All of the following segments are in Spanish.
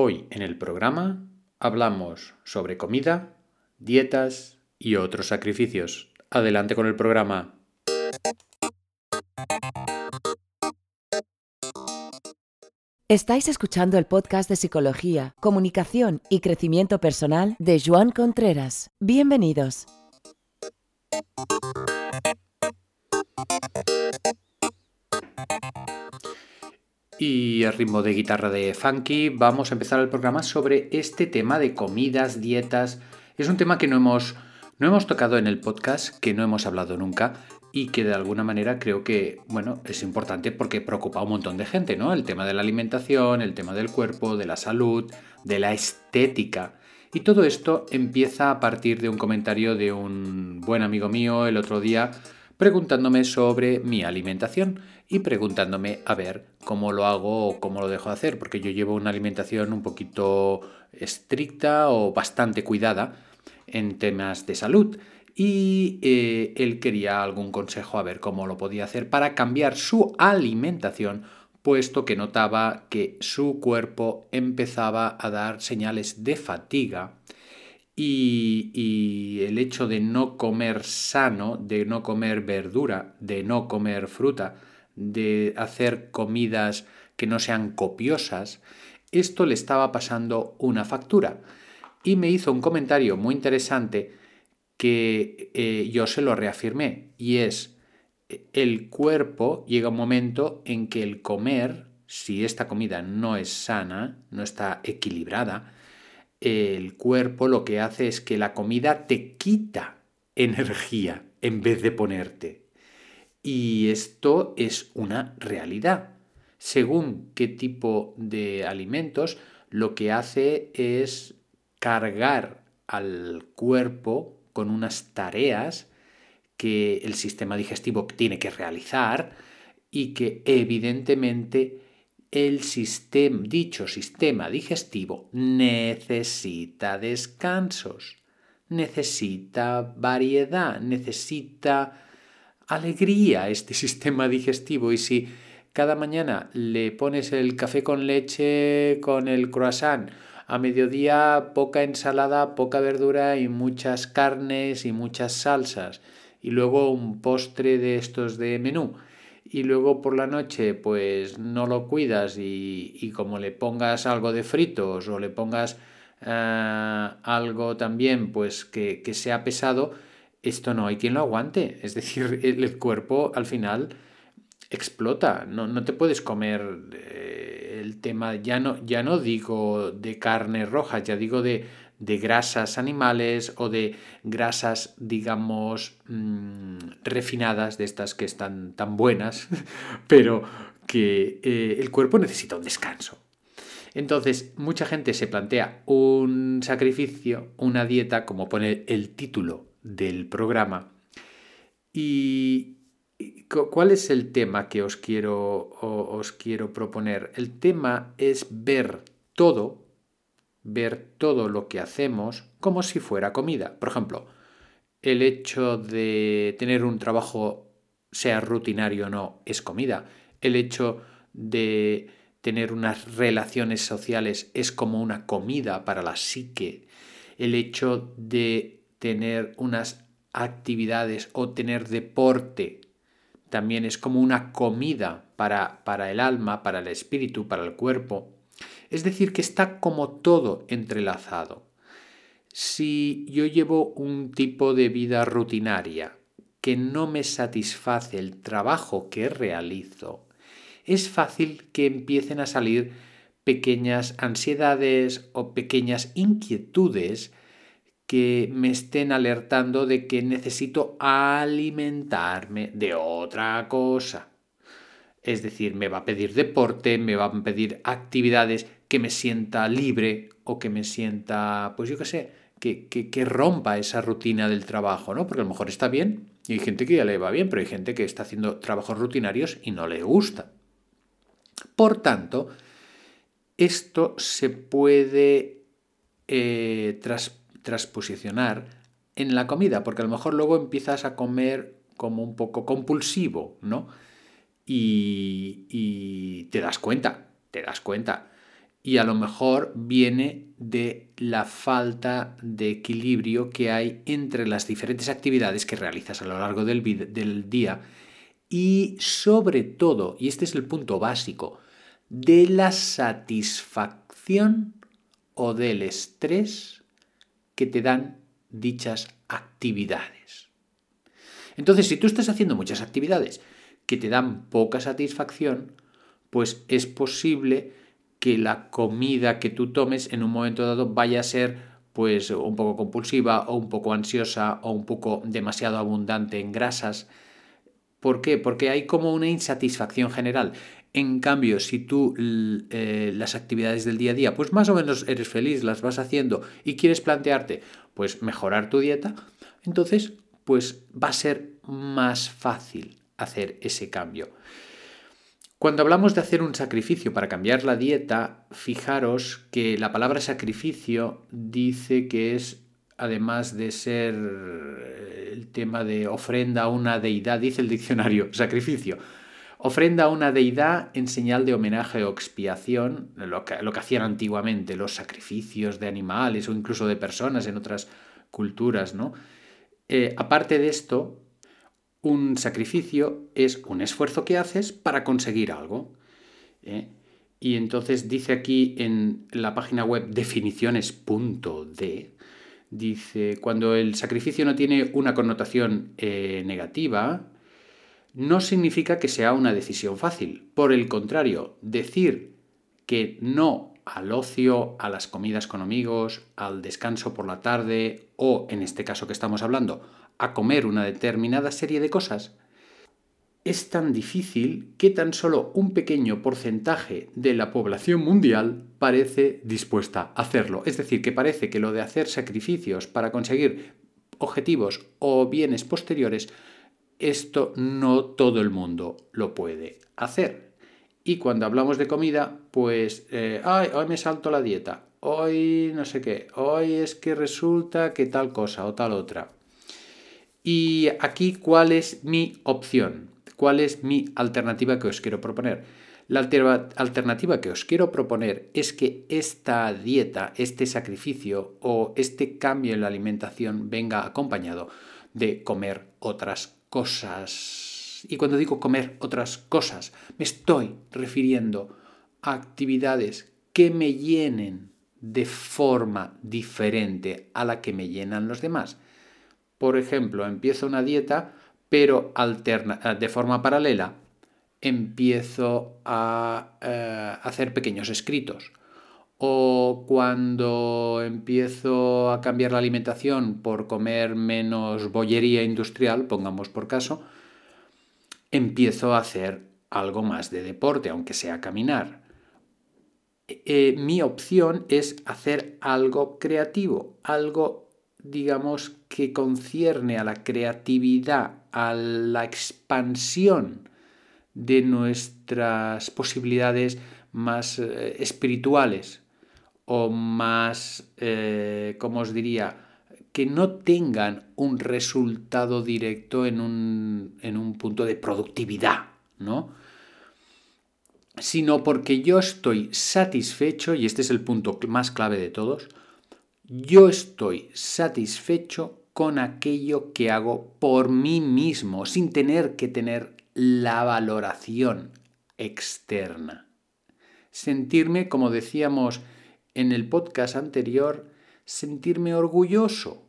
Hoy en el programa hablamos sobre comida, dietas y otros sacrificios. Adelante con el programa. Estáis escuchando el podcast de Psicología, Comunicación y Crecimiento Personal de Joan Contreras. Bienvenidos. Y a ritmo de guitarra de funky vamos a empezar el programa sobre este tema de comidas, dietas. Es un tema que no hemos, no hemos tocado en el podcast, que no hemos hablado nunca y que de alguna manera creo que, bueno, es importante porque preocupa a un montón de gente, ¿no? El tema de la alimentación, el tema del cuerpo, de la salud, de la estética. Y todo esto empieza a partir de un comentario de un buen amigo mío el otro día preguntándome sobre mi alimentación y preguntándome a ver cómo lo hago o cómo lo dejo de hacer, porque yo llevo una alimentación un poquito estricta o bastante cuidada en temas de salud. Y eh, él quería algún consejo a ver cómo lo podía hacer para cambiar su alimentación puesto que notaba que su cuerpo empezaba a dar señales de fatiga y, y, el hecho de no comer sano, de no comer verdura, de no comer fruta, de hacer comidas que no sean copiosas, esto le estaba pasando una factura. Y me hizo un comentario muy interesante que eh, yo se lo reafirmé, y es, el cuerpo llega un momento en que el comer, si esta comida no es sana, no está equilibrada, el cuerpo lo que hace es que la comida te quita energía en vez de ponerte. Y esto es una realidad. Según qué tipo de alimentos, lo que hace es cargar al cuerpo con unas tareas que el sistema digestivo tiene que realizar y que evidentemente el sistema, dicho sistema digestivo necesita descansos, necesita variedad, necesita alegría este sistema digestivo y si cada mañana le pones el café con leche con el croissant, a mediodía poca ensalada, poca verdura y muchas carnes y muchas salsas y luego un postre de estos de menú y luego por la noche pues no lo cuidas y, como le pongas algo de fritos o le pongas eh, algo también pues que, que sea pesado, esto no hay quien lo aguante. Es decir, el, cuerpo al final explota. No, no te puedes comer eh, el tema, ya no, ya no digo de carne roja, ya digo de, de grasas animales o de grasas, digamos, mm, refinadas, de estas que están tan buenas, pero que eh, el cuerpo necesita un descanso. Entonces, mucha gente se plantea un sacrificio, una dieta, como pone el título del programa. ¿Y cuál es el tema que os quiero, os quiero proponer? El tema es ver todo, ver todo lo que hacemos como si fuera comida. Por ejemplo, el hecho de tener un trabajo, sea rutinario o no, es comida. El hecho de tener unas relaciones sociales es como una comida para la psique. El hecho de tener unas actividades o tener deporte también es como una comida para, para el alma, para el espíritu, para el cuerpo. Es decir, que está como todo entrelazado. Si yo llevo un tipo de vida rutinaria que no me satisface el trabajo que realizo, es fácil que empiecen a salir pequeñas ansiedades o pequeñas inquietudes que me estén alertando de que necesito alimentarme de otra cosa. Es decir, me va a pedir deporte, me va a pedir actividades que me sienta libre o que me sienta, pues yo qué sé, que, que, rompa esa rutina del trabajo, ¿no? Porque a lo mejor está bien y hay gente que ya le va bien, pero hay gente que está haciendo trabajos rutinarios y no le gusta. Por tanto, esto se puede eh, transposicionar en la comida, porque a lo mejor luego empiezas a comer como un poco compulsivo, ¿no? Y, te das cuenta, te das cuenta. y a lo mejor viene de la falta de equilibrio que hay entre las diferentes actividades que realizas a lo largo del, del día y sobre todo, y este es el punto básico, de la satisfacción o del estrés que te dan dichas actividades. Entonces, si tú estás haciendo muchas actividades que te dan poca satisfacción, pues es posible que la comida que tú tomes en un momento dado vaya a ser pues un poco compulsiva o un poco ansiosa o un poco demasiado abundante en grasas. ¿Por qué? Porque hay como una insatisfacción general. En cambio, si tú eh, las actividades del día a día, pues más o menos eres feliz, las vas haciendo y quieres plantearte, pues mejorar tu dieta, entonces, pues va a ser más fácil hacer ese cambio. Cuando hablamos de hacer un sacrificio para cambiar la dieta, fijaros que la palabra sacrificio dice que es, además de ser el tema de ofrenda a una deidad, dice el diccionario, sacrificio, ofrenda a una deidad en señal de homenaje o expiación, lo que, lo que hacían antiguamente, los sacrificios de animales o incluso de personas en otras culturas, ¿no? Eh, aparte de esto, un sacrificio es un esfuerzo que haces para conseguir algo. ¿eh? Y entonces dice aquí en la página web definiciones.de, dice, cuando el sacrificio no tiene una connotación eh, negativa, no significa que sea una decisión fácil. Por el contrario, decir que no al ocio, a las comidas con amigos, al descanso por la tarde o, en este caso que estamos hablando, a comer una determinada serie de cosas, es tan difícil que tan solo un pequeño porcentaje de la población mundial parece dispuesta a hacerlo. Es decir, que parece que lo de hacer sacrificios para conseguir objetivos o bienes posteriores, esto no todo el mundo lo puede hacer. Y cuando hablamos de comida, pues, eh, ay, hoy me salto la dieta, hoy no sé qué, hoy es que resulta que tal cosa o tal otra. Y aquí, ¿cuál es mi opción? ¿Cuál es mi alternativa que os quiero proponer? La alternativa que os quiero proponer es que esta dieta, este sacrificio o este cambio en la alimentación venga acompañado de comer otras cosas. Y cuando digo comer otras cosas, me estoy refiriendo a actividades que me llenen de forma diferente a la que me llenan los demás. Por ejemplo, empiezo una dieta, pero alterna, de forma paralela empiezo a eh, hacer pequeños escritos. O cuando empiezo a cambiar la alimentación por comer menos bollería industrial, pongamos por caso, empiezo a hacer algo más de deporte, aunque sea caminar. Eh, mi opción es hacer algo creativo, algo digamos, que concierne a la creatividad, a la expansión de nuestras posibilidades más eh, espirituales o más, eh, como os diría, que no tengan un resultado directo en un, en un punto de productividad, ¿no? Sino porque yo estoy satisfecho, y este es el punto más clave de todos, yo estoy satisfecho con aquello que hago por mí mismo, sin tener que tener la valoración externa. Sentirme, como decíamos en el podcast anterior, sentirme orgulloso,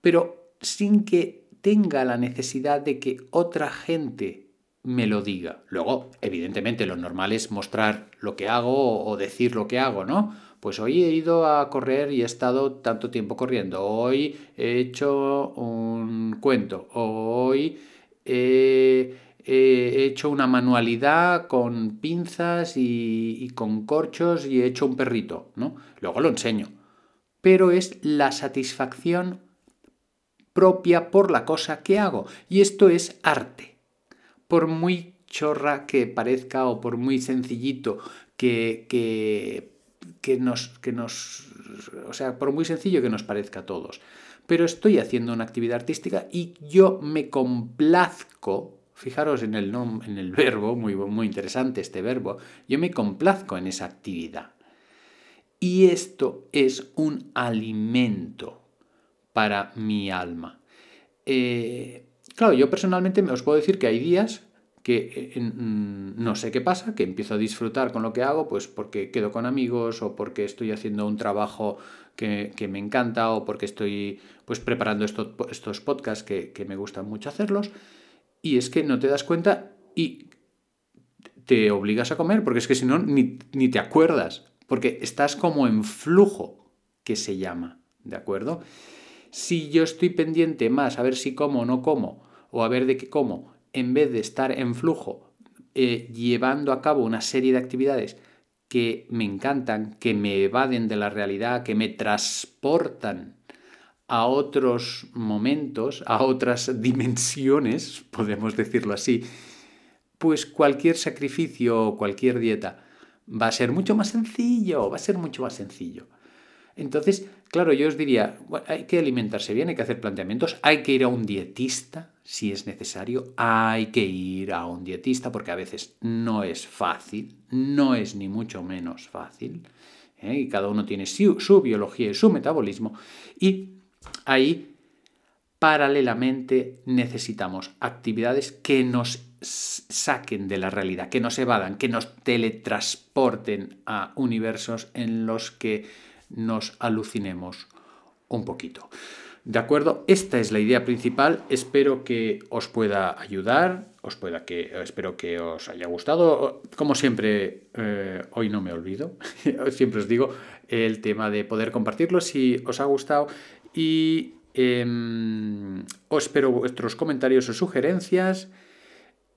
pero sin que tenga la necesidad de que otra gente me lo diga. Luego, evidentemente, lo normal es mostrar lo que hago o decir lo que hago, ¿no? Pues hoy he ido a correr y he estado tanto tiempo corriendo. Hoy he hecho un cuento. Hoy he, hecho una manualidad con pinzas y, y, con corchos y he hecho un perrito, ¿no? Luego lo enseño. Pero es la satisfacción propia por la cosa que hago. Y esto es arte. Por muy chorra que parezca o por muy sencillito que, que que nos, que nos, o sea, por muy sencillo que nos parezca a todos. Pero estoy haciendo una actividad artística y yo me complazco, fijaros en el, verbo, muy, interesante este verbo, yo me complazco en esa actividad. Y esto es un alimento para mi alma. Eh, claro, yo personalmente os puedo decir que hay días que eh, mm, no sé qué pasa, que empiezo a disfrutar con lo que hago, pues porque quedo con amigos o porque estoy haciendo un trabajo que, me encanta o porque estoy pues preparando estos podcasts que, me gustan mucho hacerlos. Y es que no te das cuenta y te obligas a comer, porque es que si no, ni, ni te acuerdas, porque estás como en flujo, que se llama, ¿de acuerdo? Si yo estoy pendiente más a ver si como o no como, o a ver de qué como, en vez de estar en flujo, eh, llevando a cabo una serie de actividades que me encantan, que me evaden de la realidad, que me transportan a otros momentos, a otras dimensiones, podemos decirlo así, pues cualquier sacrificio o cualquier dieta va a ser mucho más sencillo, va a ser mucho más sencillo. Entonces, claro, yo os diría, hay que alimentarse bien, hay que hacer planteamientos, hay que ir a un dietista si es necesario, hay que ir a un dietista porque a veces no es fácil, no es ni mucho menos fácil, ¿eh? y cada uno tiene su, biología y su metabolismo, y ahí paralelamente necesitamos actividades que nos saquen de la realidad, que nos evadan, que nos teletransporten a universos en los que nos alucinemos un poquito. ¿De acuerdo? Esta es la idea principal. Espero que os pueda ayudar, os pueda que, espero que os haya gustado. Como siempre, eh, hoy no me olvido, siempre os digo el tema de poder compartirlo si os ha gustado. Y em, os espero vuestros comentarios o sugerencias.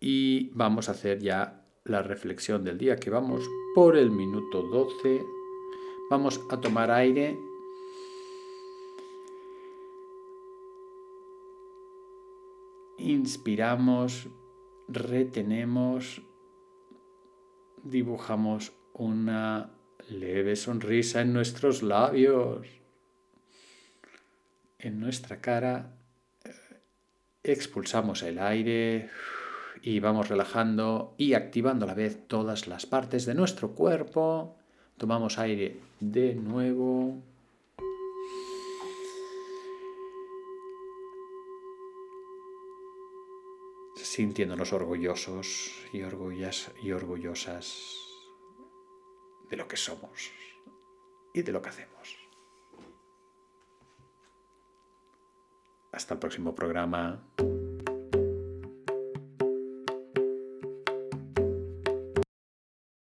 Y vamos a hacer ya la reflexión del día que vamos por el minuto 12. Vamos a tomar aire. Inspiramos, retenemos, dibujamos una leve sonrisa en nuestros labios, en nuestra cara, expulsamos el aire y vamos relajando y activando a la vez todas las partes de nuestro cuerpo. Tomamos aire de nuevo. Sintiéndonos orgullosos y, orgullas, y orgullosas de lo que somos y de lo que hacemos. Hasta el próximo programa.